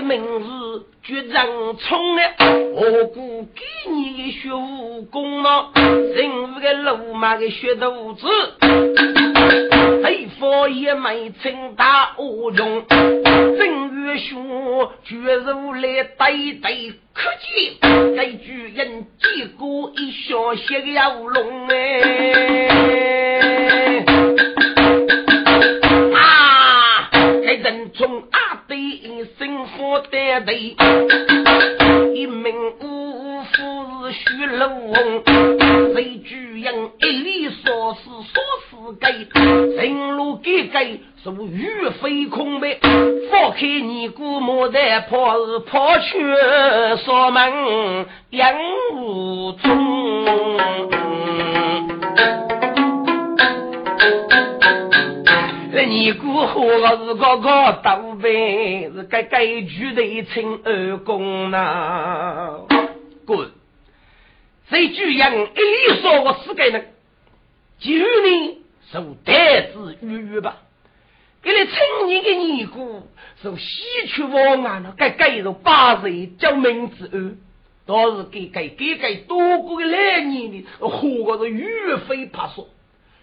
名字决战冲啊！我估给你学武功了，人物个鲁莽的学徒子。黑佛也没称大无用，正月学绝如来对对可见，该巨人结果一小些要龙哎生活的对，一名武夫是徐老翁，谁巨人一力说是说。该人路给给是欲飞空白，放开你姑母的跑是跑去锁门养无踪。你姑和我是个个倒呗，是该该举的称二公呐。滚！谁举人一力说我是该人，就你。受代子鱼鱼吧，给你称你的尼姑受西去王啊，那该该是八岁叫名字二，倒是给给给给多过个来年的，活个是鱼飞爬说，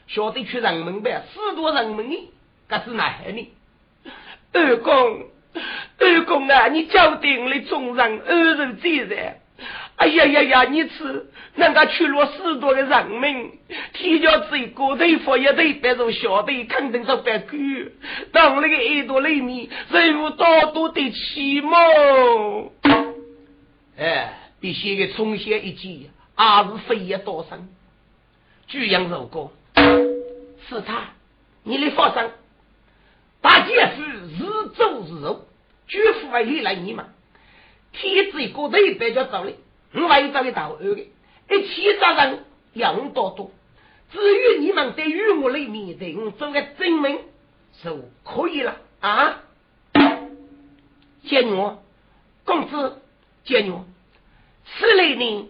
晓得去人门呗，四多人门呢，可是哪呢？二公，二公啊，你教定了众人二人自然。哎呀呀呀！你吃人家去了许多的人民，提交这个头发一头白如小的，肯定是白狗。当那个耳朵里面人物多多的奇貌，哎，比写个从小一记，还是飞也多生。巨阳如果是他，你的发生，大姐夫日走日入，绝不会来你嘛。天子一个头白叫走了。我还有找你打二的，一起找人养多多。至于你们在与我里面对我做个证明，就可以了啊！见我公子，见我此类呢，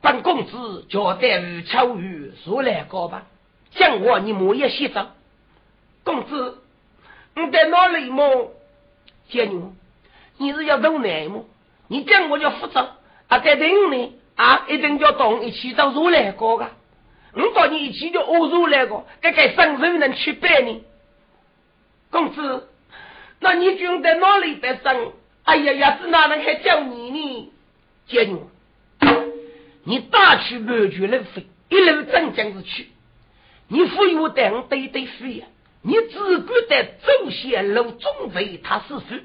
本公子交代于秋雨说来高吧。见我你莫也写着，公子你在哪里么？见我你是要走哪么？你讲我就负责。啊，在等你啊，一定要同一起到如来过噶。我到你一起就我如来过，该该生谁能去拜你？公子，那你就在哪里得生？哎呀呀，是哪能还叫你呢？叫你，你大去满全路飞，一路真将是去。你非我带我对对飞呀，你只管得走线路中为他是非，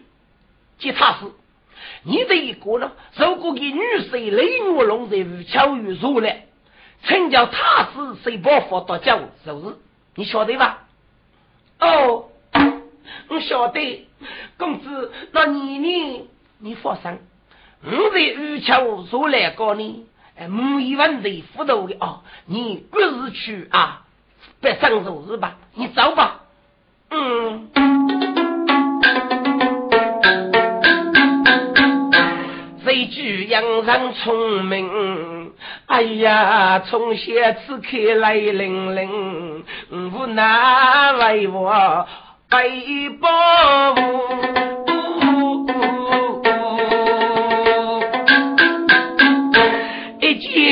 即他是。你这一个呢？如果给女婿雷我龙在吴巧玉入来，请叫他是谁报复到家是不是？你晓得吧？哦，我晓得，公子，那你呢？你放心，我在吴巧入来告你，哎，没一问题，糊涂的哦。你各自去啊，别上手是吧？你走吧。嗯。一句洋人聪明，哎呀，从小此开来零零，无奈为我背包。一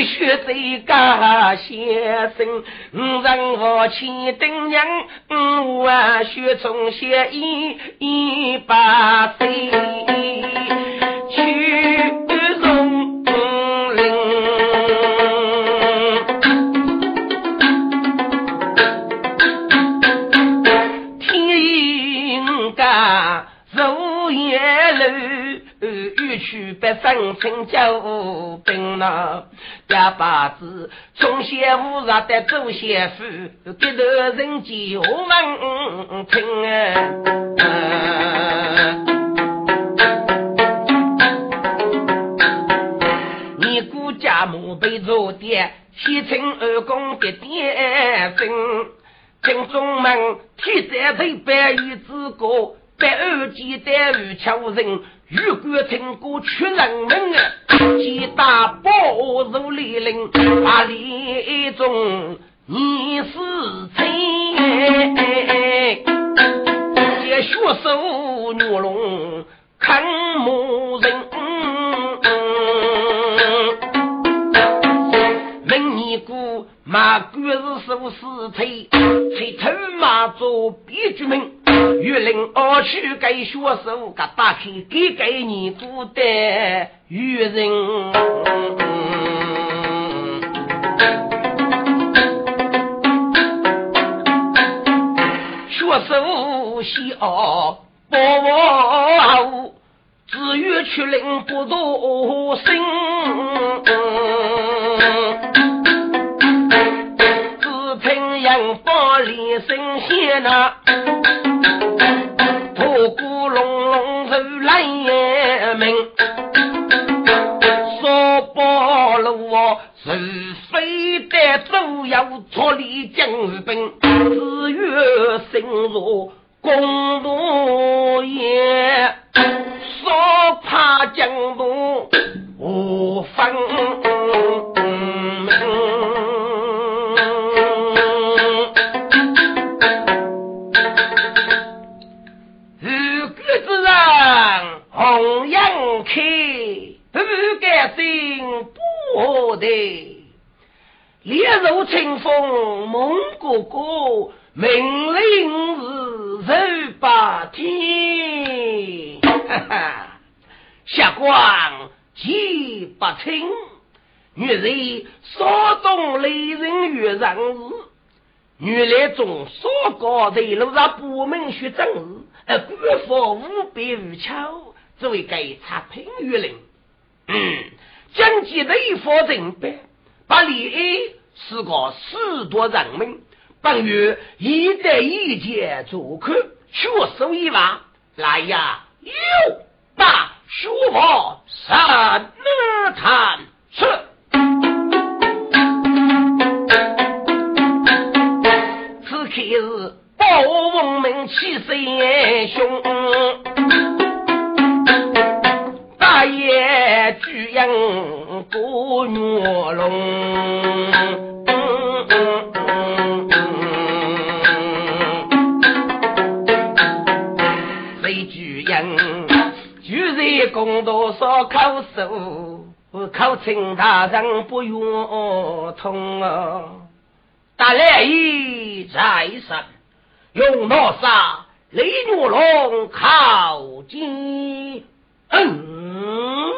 见血在家先生，人我千等娘，我血从血一一八岁北上请救兵呐，哑巴子从小无热的做媳妇，给头人家我们听啊。你姑家墓碑做的，西城二公的点分，京中门铁山头白玉之歌，百二几代无巧人，玉冠听过出人门！几大宝如李陵，把李中你是亲，借血手女龙看牧人。马官是手是推，推头马做别居门，玉林二去给学手，给打开给给你做的玉人。学手西奥不我，只愿去领不多心。里神仙呐，头骨隆隆如来明，说包路是非得都要脱离江兵，只愿深入公路也，说怕江东无分。的。烈日清风蒙哥哥，命令是十八天，哈哈，霞光几不清，女人所中雷人月人日，女来中所高在路上不门学正日，而官方无比无巧，只为给差评于人，嗯。将记雷佛人办，把李安是个许多人民，本月一代一见做客，学手一把，来呀，有大书法三谈是，此刻是报文明气势雄。巨阳过月龙，谁巨阳？巨人公道少口手，口称大人不愿通啊！大来一在身，用刀杀雷月龙靠近。嗯，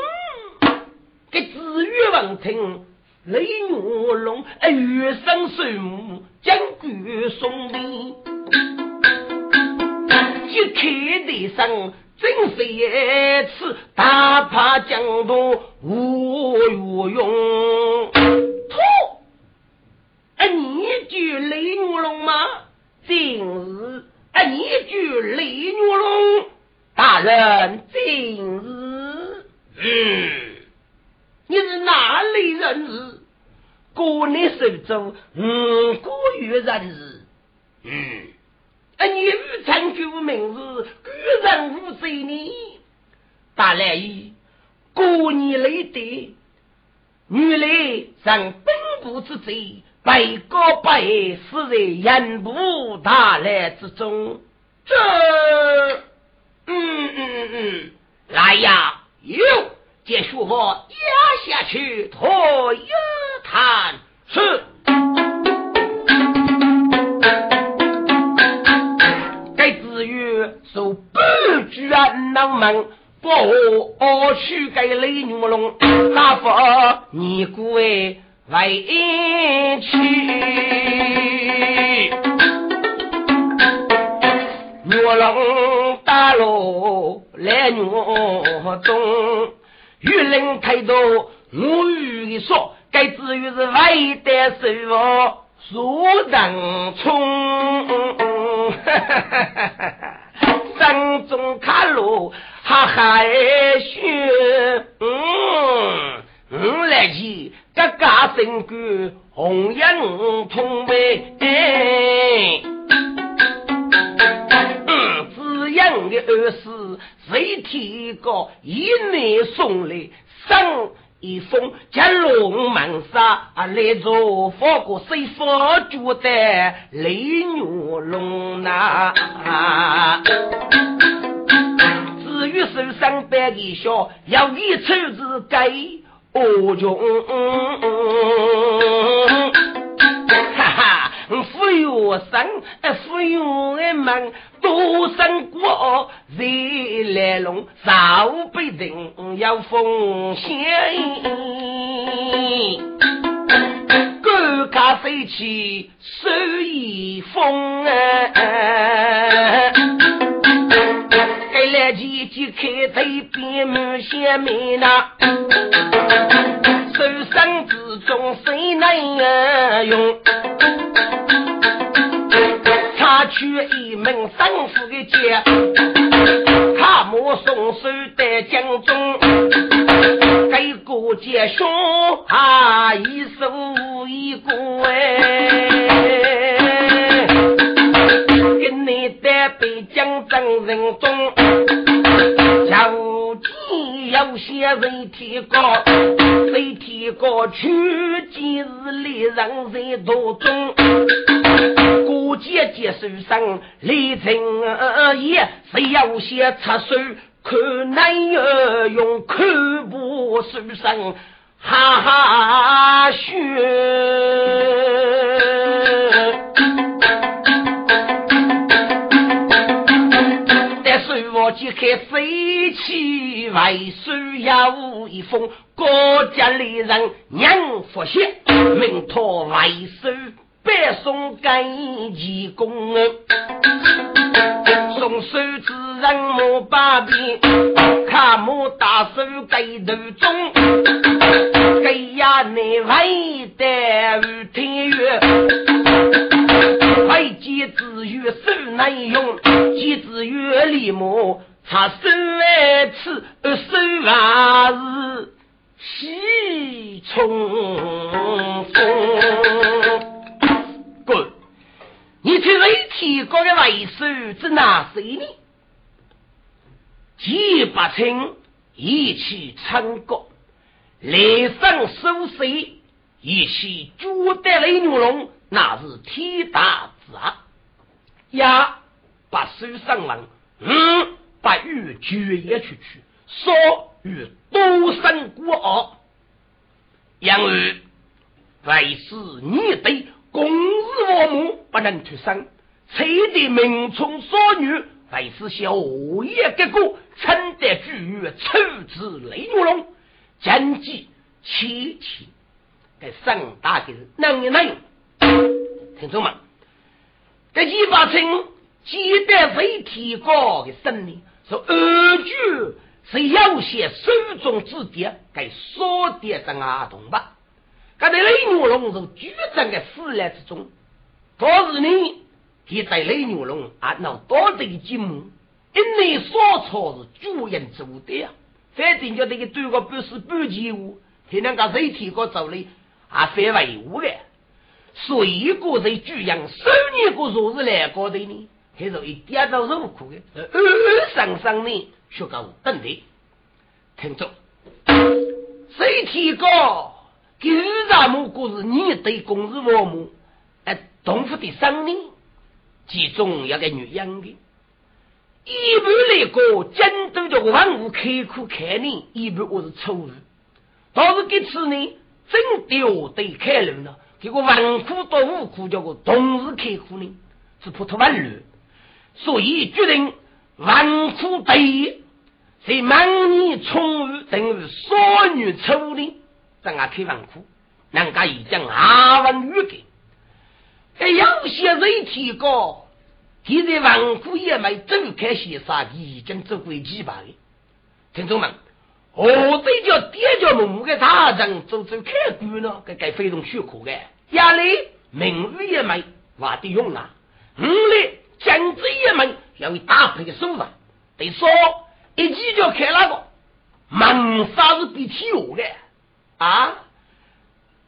给子玉王听雷月龙，哎，月生水母将军送礼，一开的声真是一次大怕江东无有用。错，哎，你句雷月龙吗？今日哎，你句雷月龙。大人，今日，嗯，你是哪里人士？过你手中五个月人士，嗯，啊，你欲参究名字，个人无罪呢？大来意，过年来的，原来上本部之罪，被告百死在严部大来之中，这。嗯嗯嗯嗯，来呀！哟，这书法压下去，托一谈是。该子曰：受半句安能门，不我去给雷女龙，哪发你故为为去？女龙。大路来月东，玉林太多我与说，该至于是外带手房苏人冲，山中卡路哈海雪，嗯，我来去嘎嘎身骨红颜通背。二是谁提个一内送来上一封将龙门杀来做佛国谁佛主的雷女龙呐？至于手上摆的笑，要一抽子给我穷。富有生，富有人们多生过，谁来龙？少辈人要奉献，高卡飞起手一风啊！给来几几开头边门先面呐，手生之中谁能用？取一门生死的劫，他莫松手在江中，给过节兄啊一手一个哎，跟你在北疆争人中，有天有些人提高，谁提高取今日里人在途中。过节节手上立成也，谁要先插手？看男儿用看不手上哈哈学。但是我揭开飞起外手有一封，国家里人娘福血，命托外手。白送给义工，送手指人莫把柄，看莫大手给头中，给呀你为的天月，为几子月手难用，几子月里莫插身来吃，手还是喜冲锋。滚！你去为提高的为首是哪谁呢？几百称一起唱歌，雷声收水，一起捉得雷牛龙，那是天大之啊！呀，把手上完，嗯，把玉绝也出去，说与多生过傲，因为为是你对。公日我母不能脱身，妻的名从少女，为是小叶结果，称得巨月处置雷牛龙，将计七天，给上大的能一能，听众们，这一把称记得非提高的生命，说二句是有些手中之点，该说的这阿童吧。刚才雷牛龙是居正的死来之中，可是呢，他在雷牛龙啊，那多的节目，因为所错是主人做的呀。反正叫这个对个不是不及物，他那个身体个走的啊，非维护的。所以个在主人十年个若是来过的呢，还是一点都受苦的。二二三三年学个等的，听着，身体高。给咱们故事，你对公事父母，哎，同父的生命，其中有个女人的，一般来讲，针对这个万物开苦开难，一般我是错误。但是这次呢，真的对开路呢，这个万苦到无苦，叫个同时开苦呢，是普通万路，所以决定万苦对，在满年充裕等于少女处理。在俺开房库，人家已经阿文预给，哎，有些人提高，现在房库也没走开些啥，已经走过几百个。听众们，我这叫爹叫母的大人走走开关呢，该该非常许可的。压力名誉也没，话得用啊。五来经济也没，要有搭配的收入。得说一记就开那个，门啥是比体有的。啊！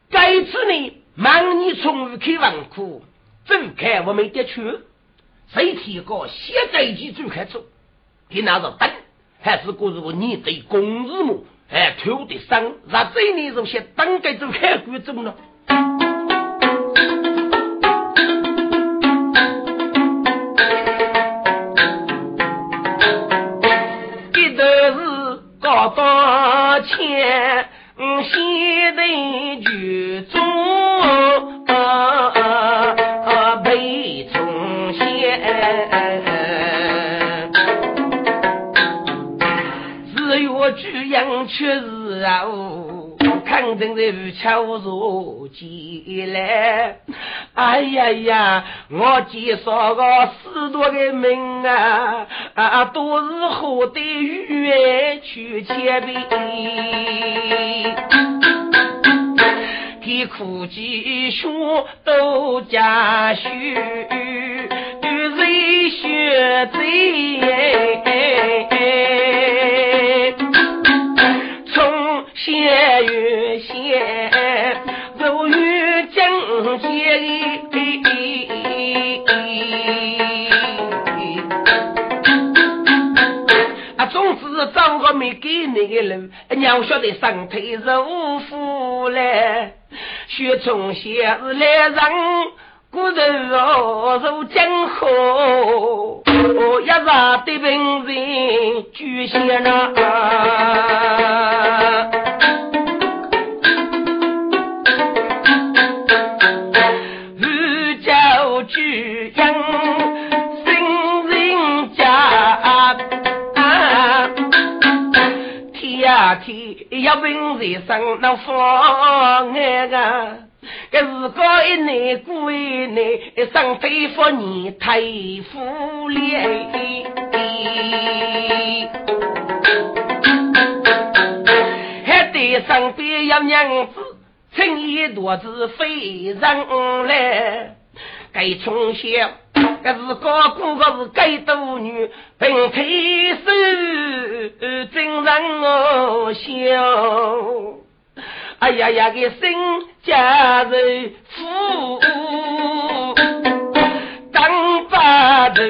这次呢，忙你从开文库，走开我没得去，谁提高现在就开走给拿着灯，还是过是我你对公日么？哎，头的伤，让这里这些灯该走开关中了。一头是高多钱，西的剧中被重现，只有剧样却是啊。看正在敲入进来，哎呀呀！我介绍个许多的名啊，啊都是后代冤屈前辈，给苦鸡兄都家婿，谁学贼？从县与县，走与江街。总之找个没给你的路，娘晓得上腿肉腐嘞，学从县来让骨头肉肉江河，一杀的病人举县啊。要问人生那方案啊，这是高一年过一年，上非福你太富嘞，还得上边要娘子，趁一多子非人来，该从小。这是高姑，这是该多女，并推手真让我笑。哎呀呀，个新家人妇当把头，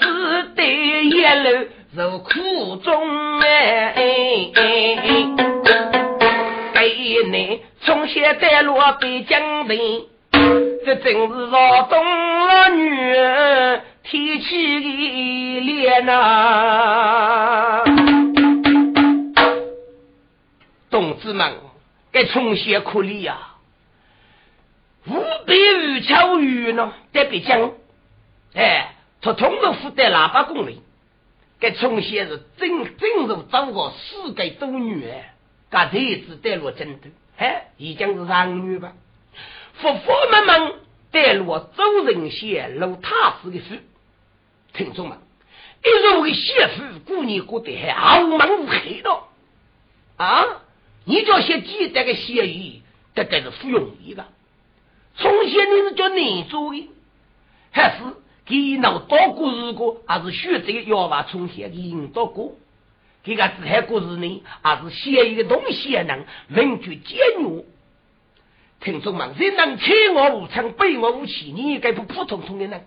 只得一路受苦中哎，给你。从现带落北京城，这真是劳动了女儿提起的脸呐！同志们，该从县苦力呀，五百余条鱼呢，在北京，哎，他通过负担喇叭工人，该从县是真真是找个四个多女儿，该日子带路真的。哎，已经是上女吧？夫妇们们带路周人贤路踏实的事，听众们，一如个媳妇过年过得还傲慢无黑的啊！你叫些记得个协议，这该是不容易的。从前你是叫你做的，还是给闹多过日过，还是选择要把从前给引导过？这个自海故事呢，还是写一个东西能文具简约。听众们，人能欺我无常，背我无欺，你应该不普通通的人。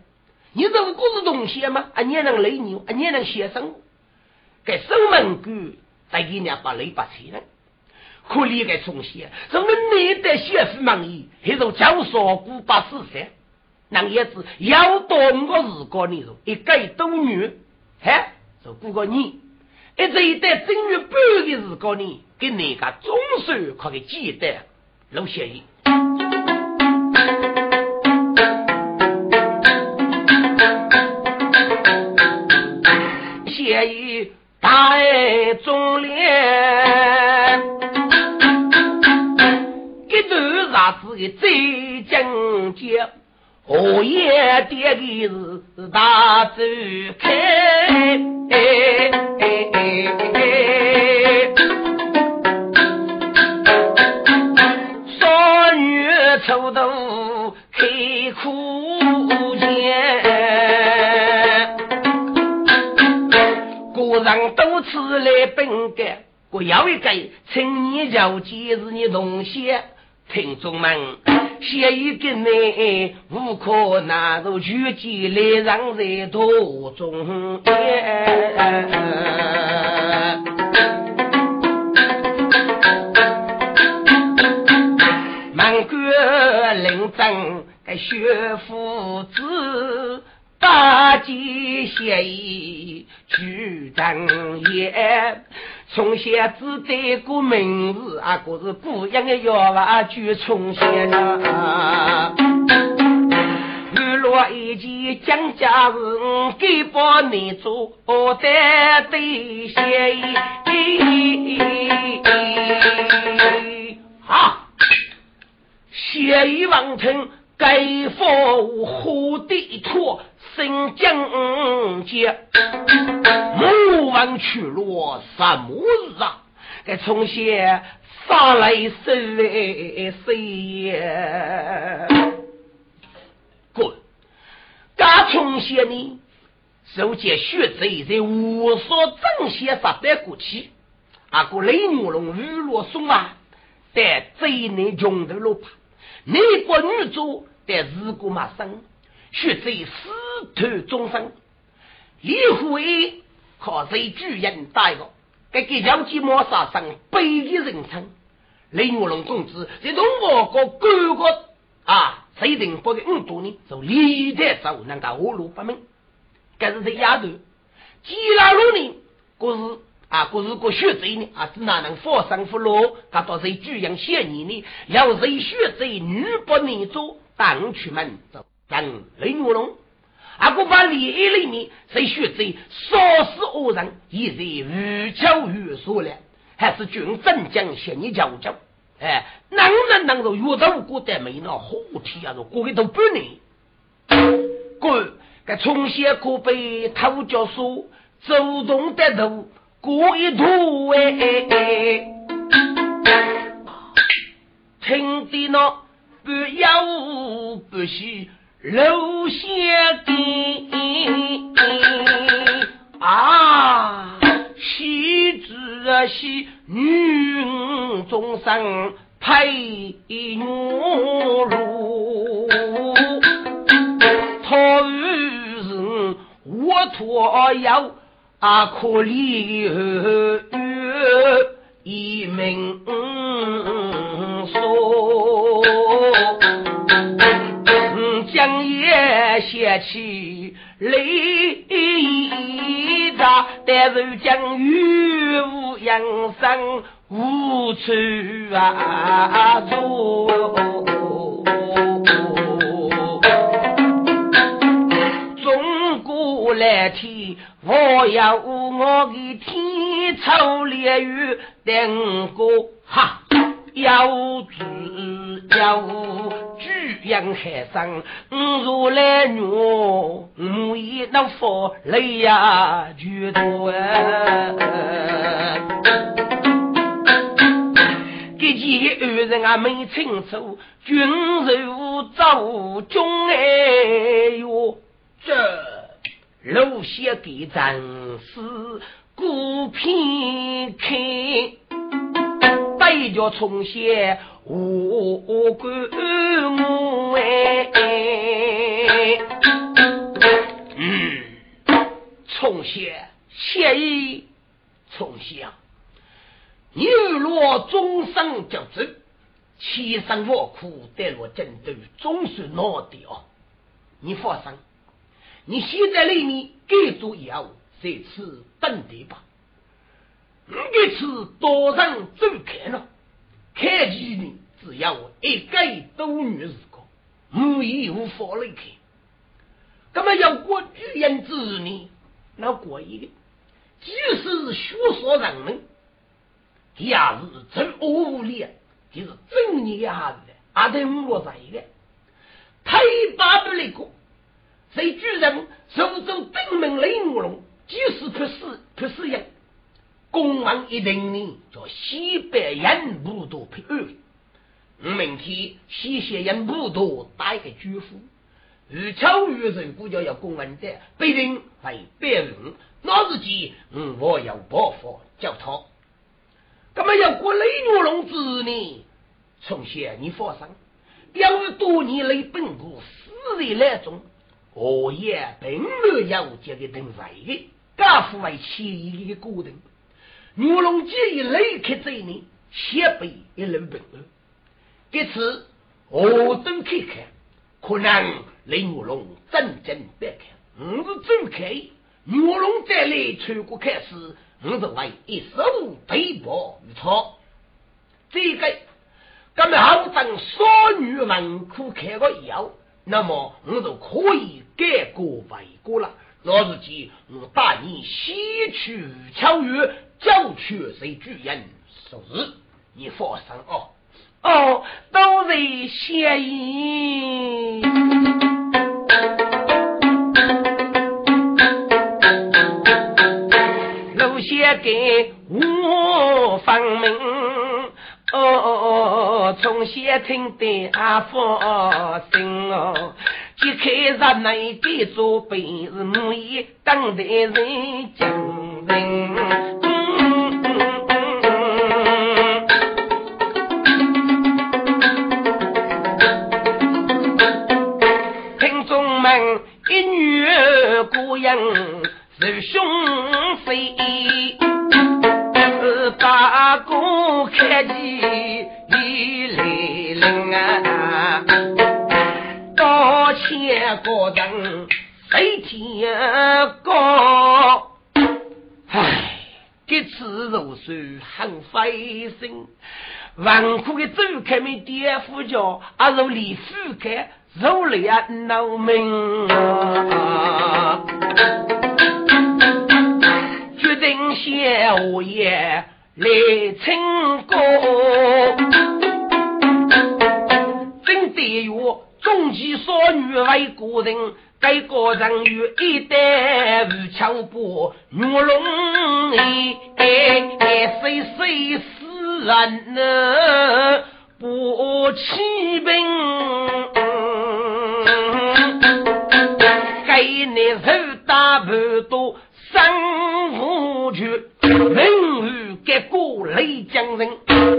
你这个故事东西吗？啊，你能累你，啊，你能写生。给守门官带给人把雷把钱呢？可离开从前，什么你的写书满意，还是教少古把事实。那也是要多个日光你说一个多女，哎，就不过你。一这一代正月半的时光呢，给哪个总算可给记得老协议。协议大爱忠烈，一段啥子的最精简。荷叶叠的是大走开，少女抽头开苦钱，个人都吃来本干，我要一个，请你了解是你同学听众们。写一个内无可纳入举己来让在途中。满国领征该学夫子。大吉协议举正业，从前只得过名字啊，可是不一样的要话举从前啊。日落一季讲家事，给把你做的对协议。好，协议完成，该佛护地托。新疆界，莫问去路什么日啊？该从前杀来生来谁也滚！该从前呢，受见血贼在无所正邪杀得过去，阿哥雷牛龙雨落松啊，在贼内穷头路怕，内国女主在日过马生。血贼死透终生，李虎威靠谁巨人带个？给给条鸡毛杀生，悲剧人称。雷玉龙公子在东吴国各个啊，谁定不给五多呢？就历代走能够活路不明。这是在丫头，基拉路呢？故是啊，故是个血贼呢？啊，哪能放生不落？他到谁巨人嫌疑呢？要谁血贼女不能做，当出门走。等雷玉龙，阿哥把利益里面谁学贼杀死恶人，已是无巧于说了，还是军镇将向你教教。哎，能人能够遇到过的没那火体啊，过一头半年。哥，该从前可被偷教书，主动得头过一途哎哎哎，听的那不要不许。楼下的啊，喜子喜女终生配女路，他与人我托要啊，可怜一命说。夜写起泪大，但是将雨无阳生无处啊坐。中国蓝天，我要我的天朝烈雨等过哈，要知要。杨海生，如来女，我也能佛雷呀，举头啊！这几个二人啊没清楚，军如走中哎哟，这路线给战士孤片开，带着从前。我管我哎，嗯，从前协议从前，你若终生就走，千辛万苦带入战斗，总算拿的哦。你放心，你现在里面该做以后，这次等的吧。这次多人走开了。开机呢，只要一个多女时光，无义无法离开。那么要过巨人之呢，那过一个，即使学说人们，也是真恶劣，就是正义的孩子，阿得五落在一个，太巴不那个，谁巨人手中登门雷怒龙，即使不死不死人。公王一定呢，叫西北人部都配二。我明天西线人部都打一个军夫，日秋雨人估计要公文的，必定会别人。那日间，我要报复叫他。那么要过雷牛龙子呢？从前你放心，要是多年来本国死人来中，我也并没有这个等位的，家父为前一个过程。女龙姐一离开这里，先辈一路平安。这次我等看看，可能雷女龙真正别看，我是走开。女龙再来穿过开始，我是为一手背包一操。这个，咱们好等少女文库开个药，那么我就可以改过为过了。老是记，我带你西去巧遇。交去谁主人？是，你放心哦。哦，都是谢意。路先给我分明。哦，从先听得阿放心哦。揭开日内的做本是母爷当代人精神。飞天高。唉，这次入水很费心，文库的周开没爹夫家，阿如李夫开。手里啊，闹命啊！决定下午夜来请歌，真得有中气少女为国人，该个人有一代无强波，女龙哎哎谁谁死人呢？不起兵。给你手打不多，生无权，人与结果雷将人，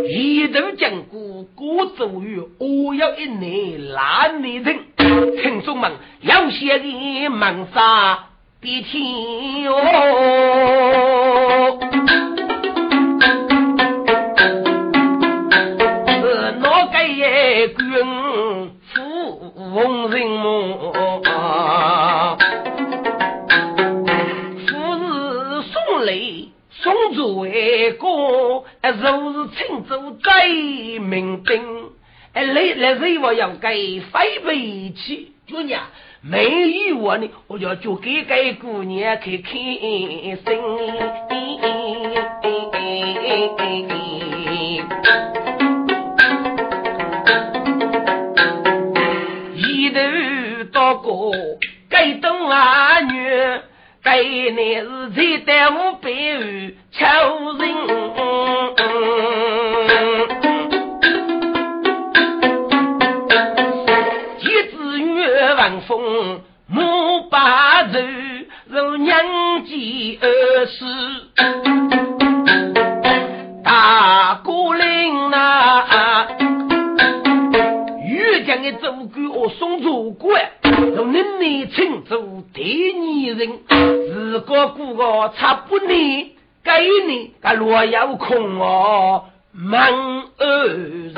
一头将过过走于我要一年难你听，听众们要写的忙杀的天哦。若是青州再民兵，哎，来来谁我要给飞飞去？姑娘，没有我呢，我就就给给姑娘开开心。一头到过该东阿女。该乃是在耽误白玉求人，几子月晚风莫把愁，如娘家儿时大姑越江的走狗我送祖国。从恁内称做第二人，如果姑个差不你，给你个若有空哦，忙二人。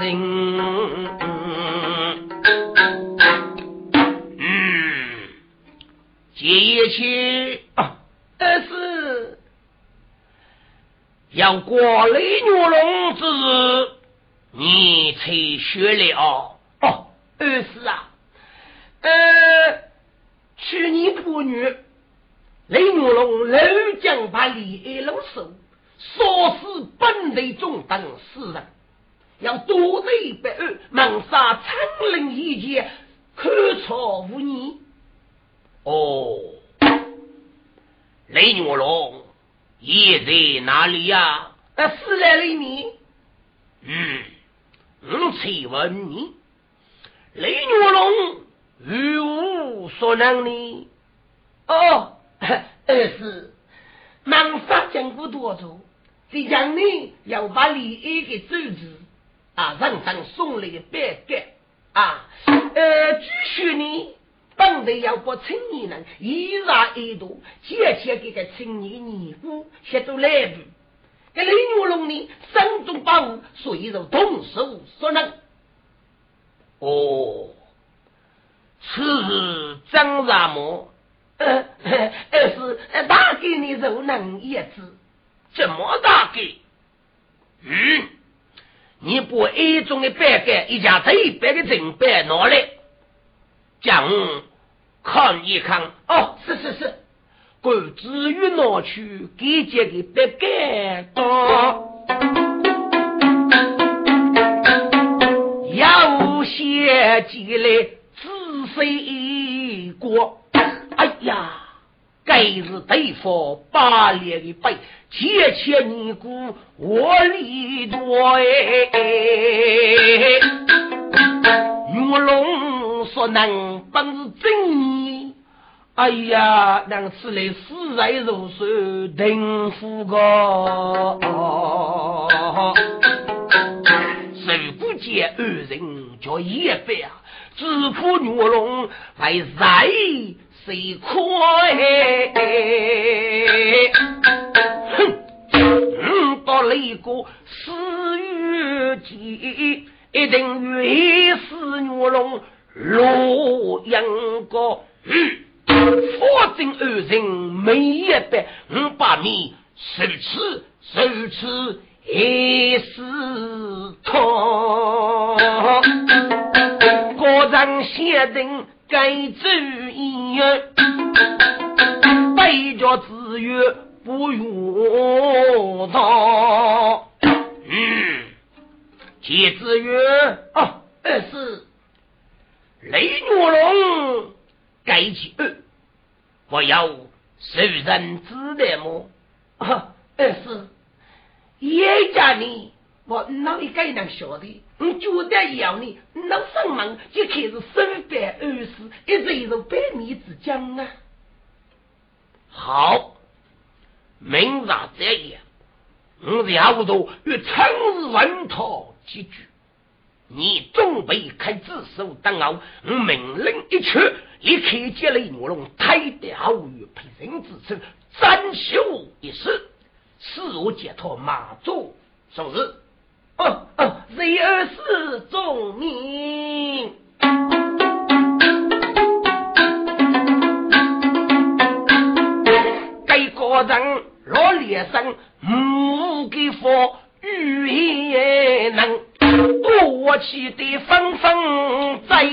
嗯，接去啊，二是要过雷女龙之日，你才学了哦，二是啊。呃，去年破女雷玉龙老将把李爱龙手，杀死本地中等四人，要多罪百恶，猛杀苍林一剑，可错无疑。哦，雷牛龙也在哪里呀？在四来里面。嗯，我请问你，雷玉龙。与无所能呢？哦，二是忙杀江湖多助，这将呢要把李安给周子啊，让上送来的白鸽，啊，呃，据说呢，本来要把青年人一杀一夺，接切给个青年尼姑写到来部，这李玉龙呢，身中宝物，所以就动手所能。哦，此事张什么？呃，是大给你柔能一子，怎么大给？嗯。你把 A 中的白干一家一百的正白拿来，将看一看。哦，是是是，管至于拿去给这个白干当，要写起来仔细过。哎呀！该是对付八列的背，切切尼姑我里多哎。玉龙说能本是真，哎呀，让此来死在如水定富个。见二人叫一百啊，只怕玉龙还在。谁快？哼！嗯，到那个四月节，一定越死女龙洛阳高。嗯，佛正二人每一百，我把你受此受此一死痛。国人先定。该主意，背着子曰不用他。嗯，接子曰啊，二是雷怒龙，该去二，我要受人知的么？二是叶家呢？我哪一个能晓得？我觉得要你，能上门就开始三百二十，一直一直百米之讲啊！好，明日这样，我下午头与陈氏问讨几句。你准备开自首等候，我命令一出，立刻接雷牛龙抬得后院陪人之称，斩首一死，使我解脱马祖，是不是？哦哦，谁儿是忠民？该个人若脸上无给佛语言能，多气的纷纷在。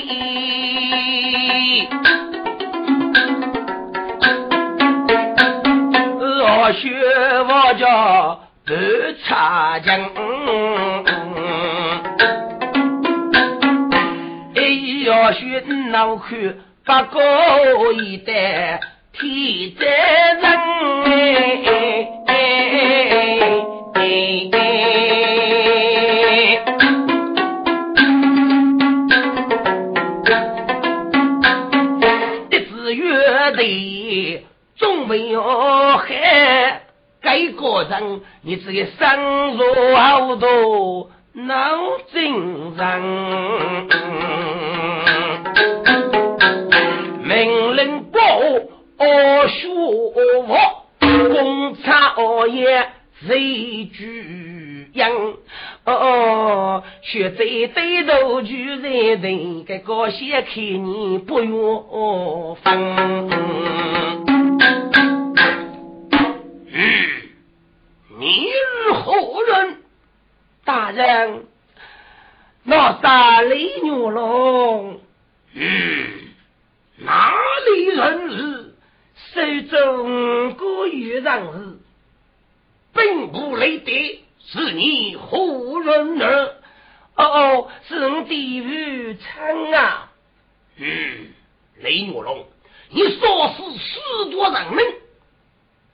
学我家。不差劲，哎要学脑壳不过一代天灾人，一支乐队总没有害。该个人，你只有生如好多脑筋人，命令报哦，学佛，公差哦也谁举样？哦，学在对头举在人，该个些看你不用分。你是何人？大人，那三里牛龙。嗯，哪里人士？手中过于人士，并不雷的，是你何人呢？哦哦，是我地狱参啊。嗯，雷牛龙，你杀死许多人民，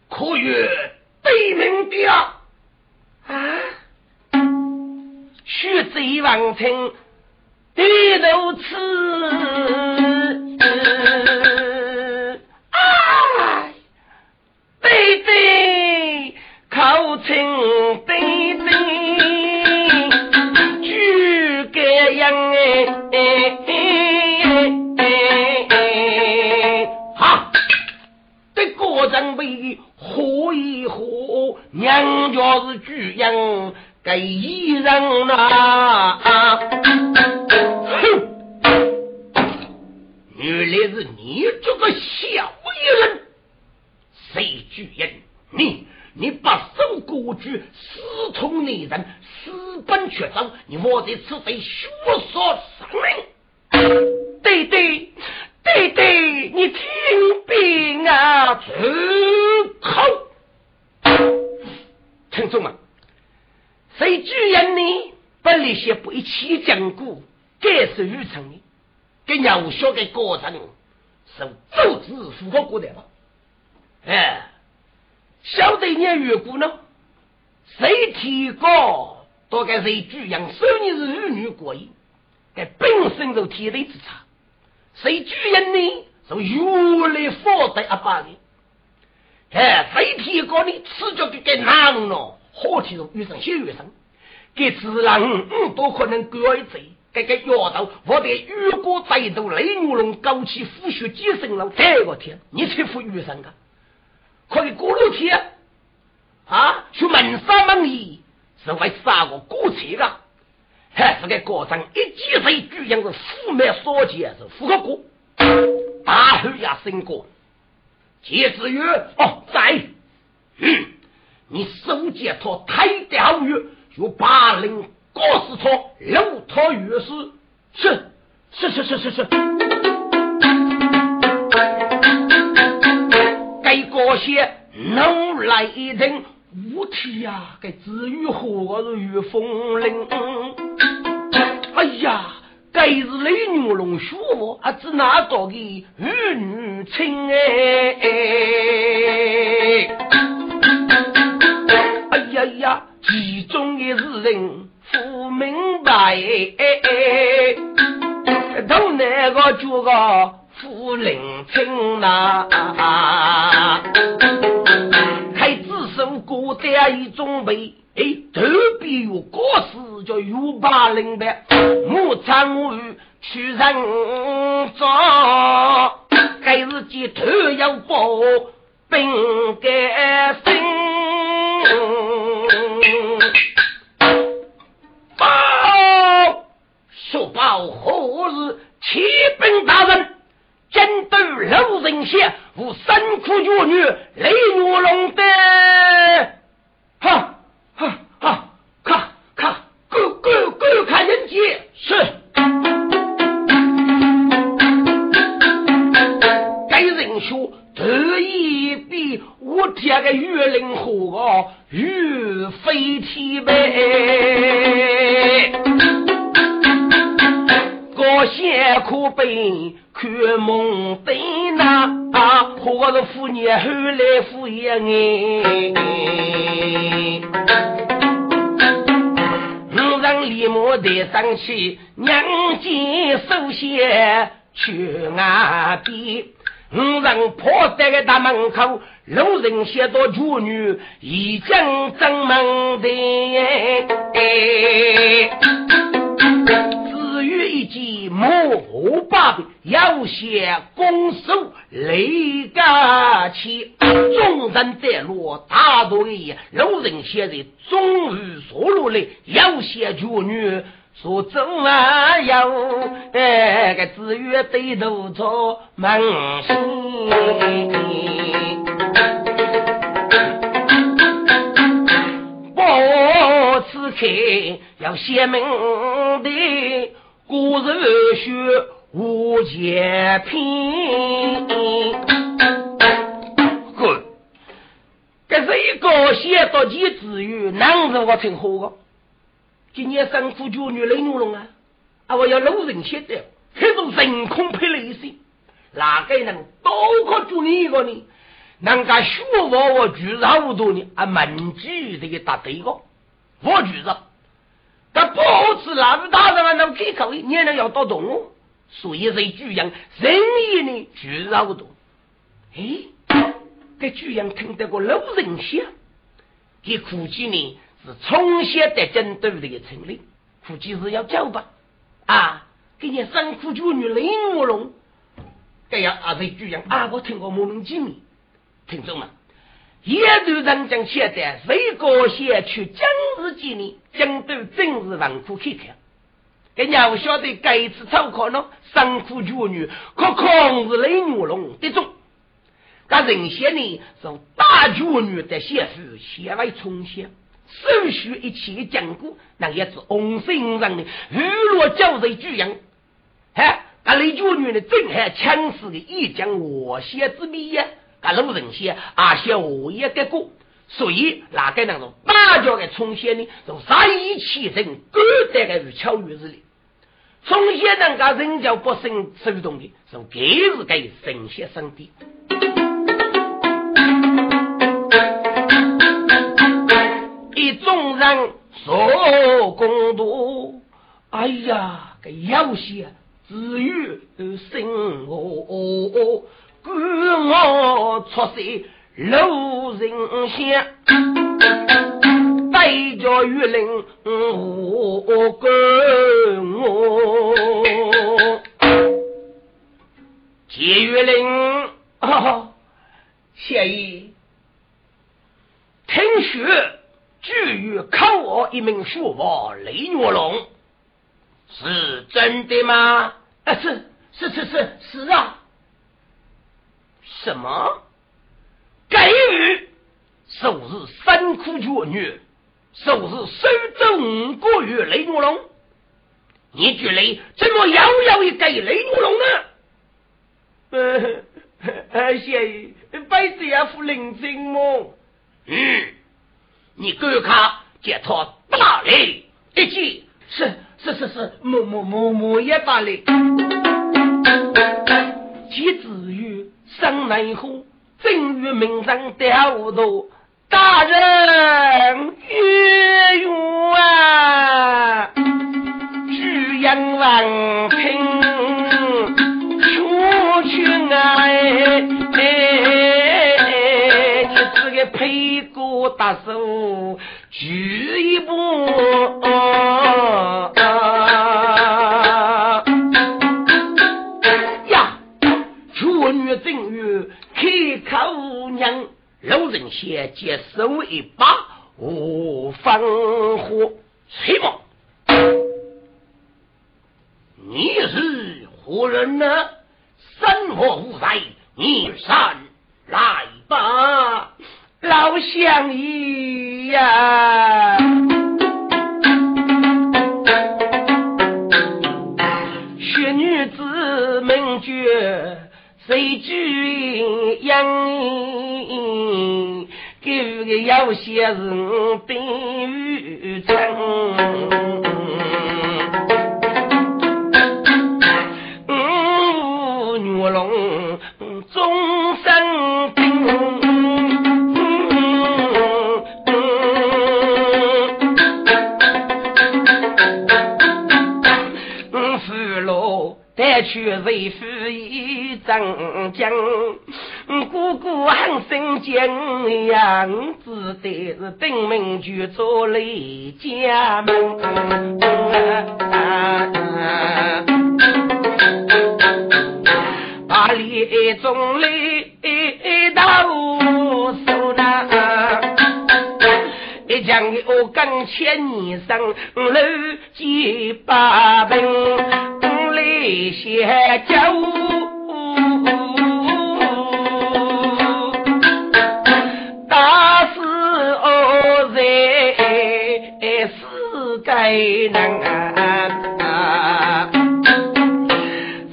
可曰？对名的啊！啊！血贼王城低头吃，给一人呐！哼，原来是你这个小野人，谁巨人？你你把手过去，私通内人，私奔却走，你莫在此地血说生命！对对对对，你听兵啊，出口！听众们。谁居人呢？本来些不一起讲过，该是愚蠢的。给幼小的过程受组织符合过的吧？哎，晓得你越过呢？谁提高？大概谁居人收你是儿女过瘾，该本身就天地之差。谁居人呢？就越来发达阿爸的。哎，谁提高呢？吃着就该难了。好体重越生血越生，给自然嗯都可能改正。这个丫头，我得越过再度雷牛龙高起虎穴几声了。这个天，你才服遇上个？可以过路天啊？去门山门里是为杀个过车的，还是个过程一击碎，居然是虎脉所见是虎个过，大后也升过。接子曰：哦，嗯。你手接他太钓鱼，就把人告诉他，留他于死。是是是是是是。该过些能来一人，无题呀！该至于何日遇风铃？哎呀，该是雷牛龙叔父，啊，只拿到的玉女亲哎哎。哎呀，其中的事人不明白，都那个叫个不领情呐，还只手过带一种备，哎，头边有国事叫有把领的，木长鱼去人做，该是几头要报兵该心。说报何日启禀大人？针对楼人县无三苦绝女雷月龙的，哈哈哈！看看，各各各看人杰是。该人说得意比我天个月灵火玉飞天呗。我先苦悲，看梦对那啊，或是妇女后来敷衍哎。五人立马得上去，娘亲首先去岸边。五人跑在个大门口，路人写到妇女已经正门的。至于一件木虎把的，有些拱手雷家去，众人在路大多的路人现在终于说落来，有些妇女说走啊哟，哎个至于对头做门心。我此刻要写明的。古人学无解品，滚！这是一个写到几子语，哪是我称呼的？今年生父教女雷牛龙啊！啊，我要路人写的，这种人空配了一些，哪个能多可做你一个呢？人家学我我举差不多呢？啊，门举这个答对个，我举着。但不好吃，那不大人能开口，你能要到动所以这巨人人意呢，巨绕动。哎，这巨人听得过老人响，这估计呢是从小在战斗的一个成立，估计是要走吧？啊，给你三苦九女雷卧龙，这样啊，这巨人啊，我听过莫名其妙。听众们，也都人将现在谁高先去今日几年，江都真是王苦看看。给娘晓得该次招考呢，辛苦绝女，可抗是雷女龙的种。那人些呢，是大绝女的先夫，先为从小，手续一切讲过，那也是红身上的娱乐教材巨样。哎，那雷绝女呢，正还强势的一将我先之谜呀，那路人些而且我也得过。所以哪个那种大家的从小呢，就三一起人，各得个如巧遇日里。从前人家人教不生手动的，是给是给神仙生的。一众人所共度，哎呀，个有些至于生我，孤我出世路人仙。带着玉林，我跟我接玉林，谢意听说据于考我一名书法雷月龙，是真的吗？啊，是是是是是啊！什么？给予，首是三苦绝女。首是收走五个月雷怒龙，你觉得怎么遥遥一个雷怒龙呢？呃，谢爷，白子也副领证么？嗯，你赶快接他大雷一记，是是是是，木木木木也打雷。其子于生南湖，正月名上雕头。大人岳云啊，举阳王平出去哎，你这个配过大手举一步。呀，正月开口娘。老人先接手一把无防火，吹毛，你是何人呢？生活无灾，你上来吧，老乡爷呀！雪女子名绝。谁知养，给个有些人等于成。女龙终身定。去为夫一张将，姑姑很生气，样子的是登门就做雷家门，把里中雷到手那，一将我刚千年生楼几把本。一些酒，世间难。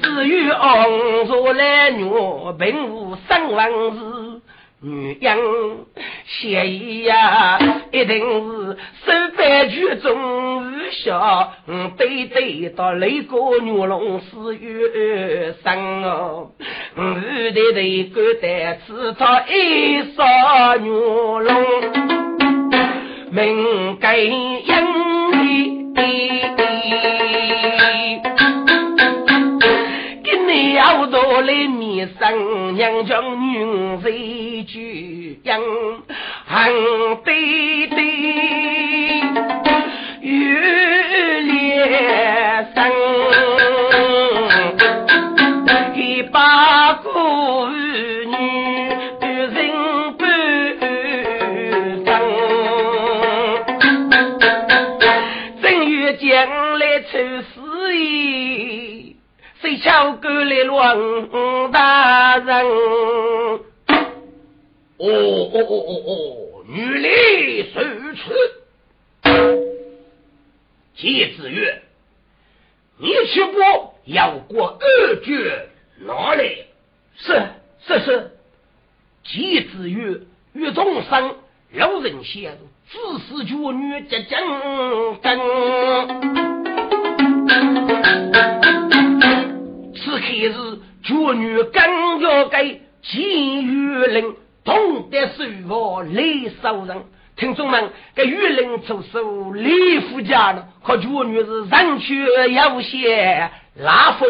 至于昂坐来女，并无生亡事。女养协议呀，一定是手板曲中无效，嗯，对对到雷哥女龙死于生哦，嗯，对对狗蛋吃草一少女龙，命该应要到来面上，娘将女谁举养，寒对对，月连生，一把王大人。哦哦哦哦哦，女力受此。季子曰，你去过要过二绝哪里？是是是。季子月，岳中生老人先入，自是绝女结将根。此刻是绝女刚要给季玉林。懂得守法，礼受人。听众们，这玉林出手，李富家呢？可绝女是人去有些拉风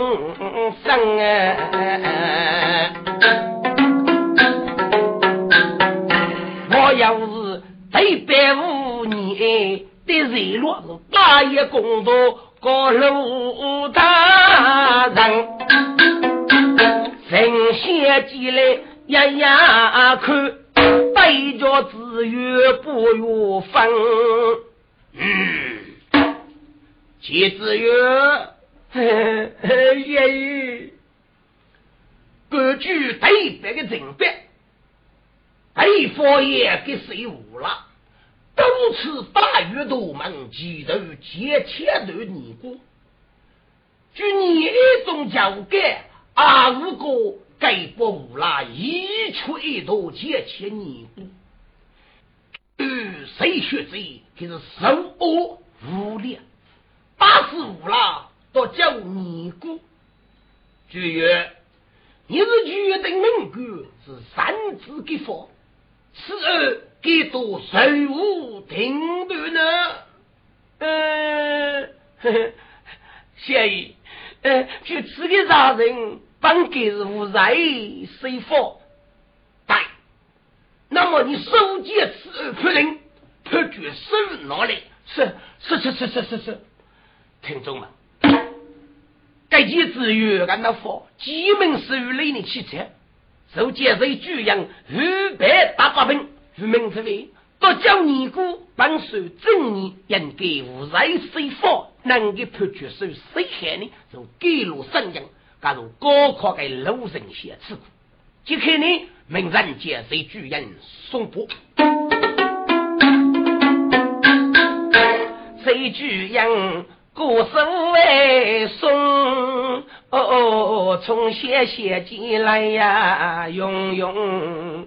声啊！我要是对白五年的日落是大爷公道高楼大人，神仙进来。呀呀，看对着子月不月分，嗯，七子月，嘿嘿，爷根据对白的证白，对方也给谁误了？多次大月都门几头接千头尼姑，据你一种教改，二五个。该不无啦，一出一刀结千年骨。谁学贼，就是手恶无力，打死无啦，都叫尼姑。主曰，你是决定门官，是三子给法，此二给多手无停顿呢？嗯，谢意，呃，就此个杀人。本该是无罪谁法？对，那么你收结此案判令，判决收哪里？是是是是是是是，听众们，该件之余，俺那法基本是与雷你汽车，手接受举样预备大八兵，与民之位，都叫尼姑本受正义，应该无罪谁法？能够判决受谁害呢？就给路三江。加入高考的路人写词，即刻呢，名人接受主人送播，谁主人歌声为送，哦，从写写进来呀，涌涌，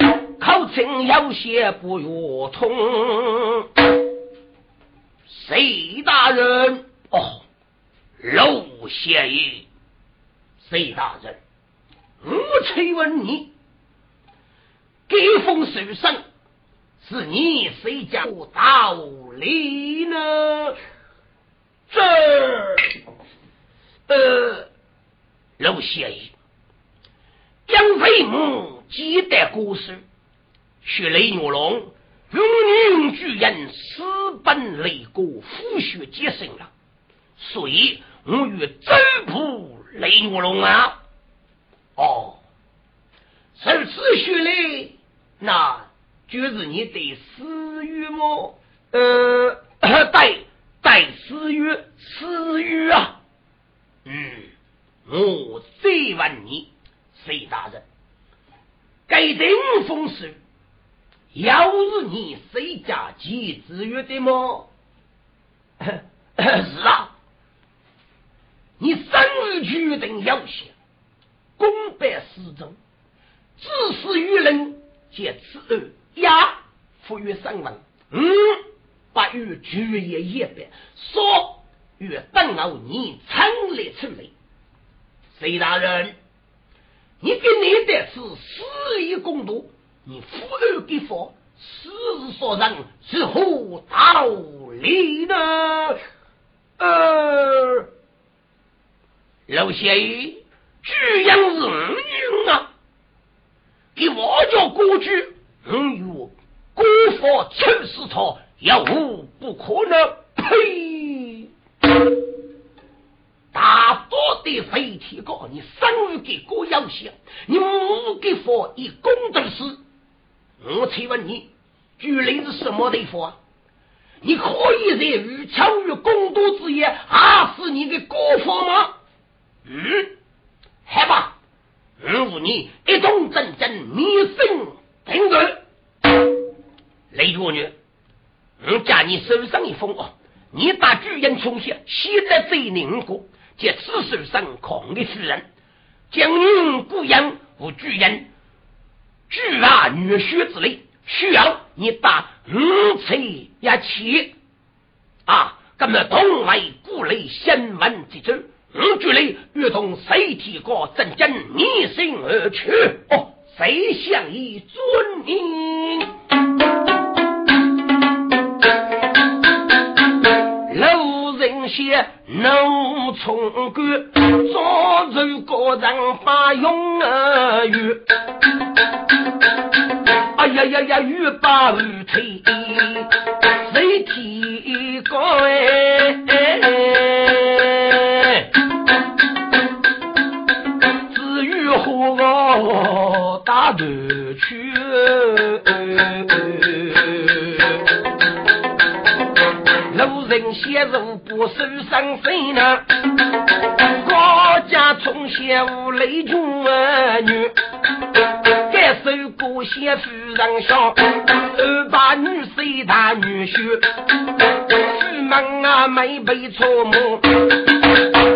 有些不约通，谁大人？哦，陆县爷，谁大人？我请问你，给封书生是你谁家道理呢？这，呃，陆县爷，将飞母。几代故事，血雷牛龙，永宁巨人私奔雷过，腐血结生了，所以我与周普雷牛龙啊，哦，是此血雷，那就是你的私欲么？呃，对，对，私欲，私欲啊，嗯，我再问你，隋大人。该定风水，又是你谁家几子约的么？是啊，你生日决定要写，公办私政，自私于人，借此二呀，赋予声闻，嗯，不与举业一般，说与等候你成立出来，隋大人。你跟你的是私利公度，你富而给佛，私所人是何道理呢？呃，老先生，居然是人啊！给我叫过去，嗯哟，孤佛求死他，有无不可能？呸！大多的废铁高，你生日给过要想，你五给佛以功德事。我请问你，具体是什么地方？你可以在于巧于公都之夜，还是你的国父吗？嗯，好吧，我你一动真正灭生听准。雷主女，我叫你手上一封哦，你把巨人冲下，现在最宁国，借此手上狂的夫人，将女不养无巨人，巨啊女婿之类。需要你打五岁一起啊！咁么同为故类新闻之中，五句里如同谁提过真正逆心而去？哦，谁向以尊名？老人些怒冲冠，早走高人把勇儿语。哎呀呀呀！欲把雨吹，谁提高哎？至于何个大头去？路人写入不受伤身呢？国家从小无雷军女。该受过先夫人笑，二把女婿大女婿，出门啊没被错摸，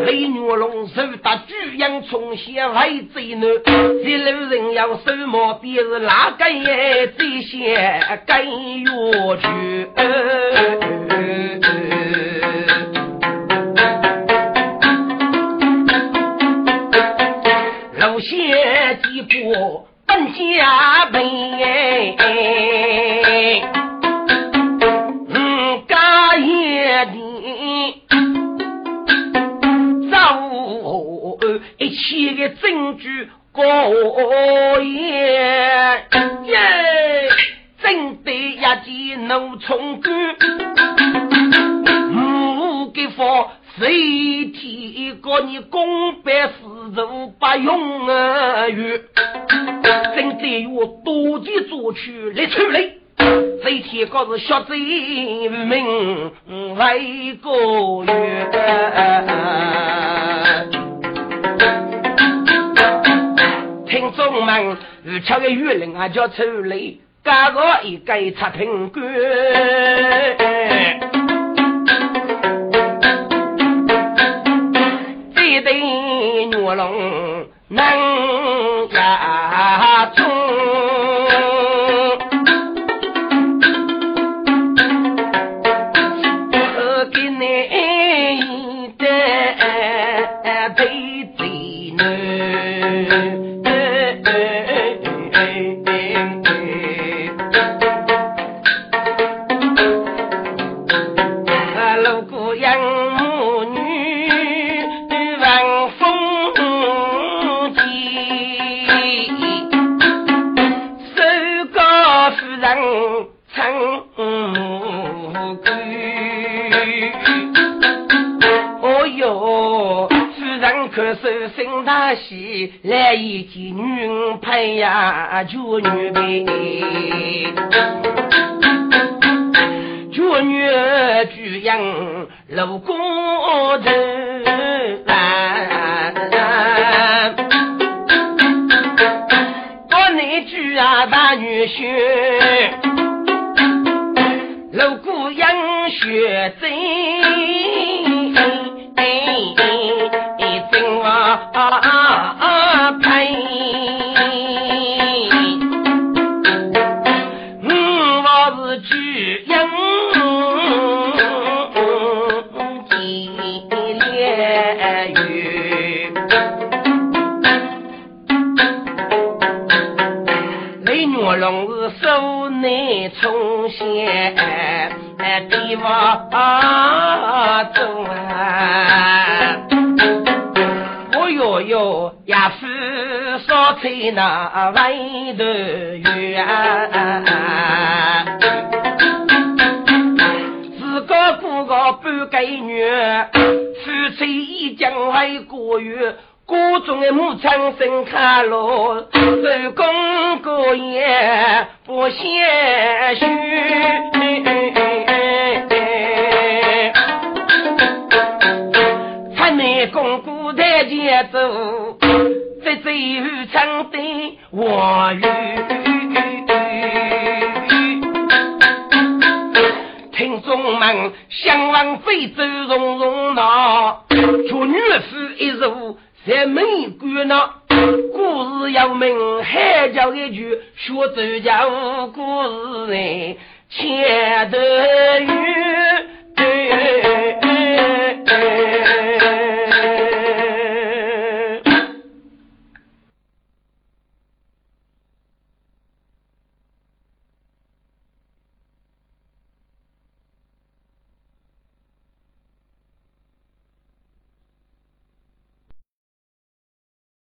雷女龙手打巨羊从先来最难，这路人要手摸，便是哪个也最先该越去。路线几步？本家本，嗯，家业的，找一切的证据过验，耶，真得一件农村官，五给方谁提过你公办事务不用啊？正对我多地做去来处理，这天告是小贼名来个月，听众们，如巧的月令啊叫处理，加个一个差评官，这对月龙能呀中，来一见女配呀，就女配。绝女巨养路过头啊，多内举啊大女婿，路过养学真，真啊在那外头远。自个不个半个月，夫妻一将还过月。锅中的木匠生看路，走家故事呢，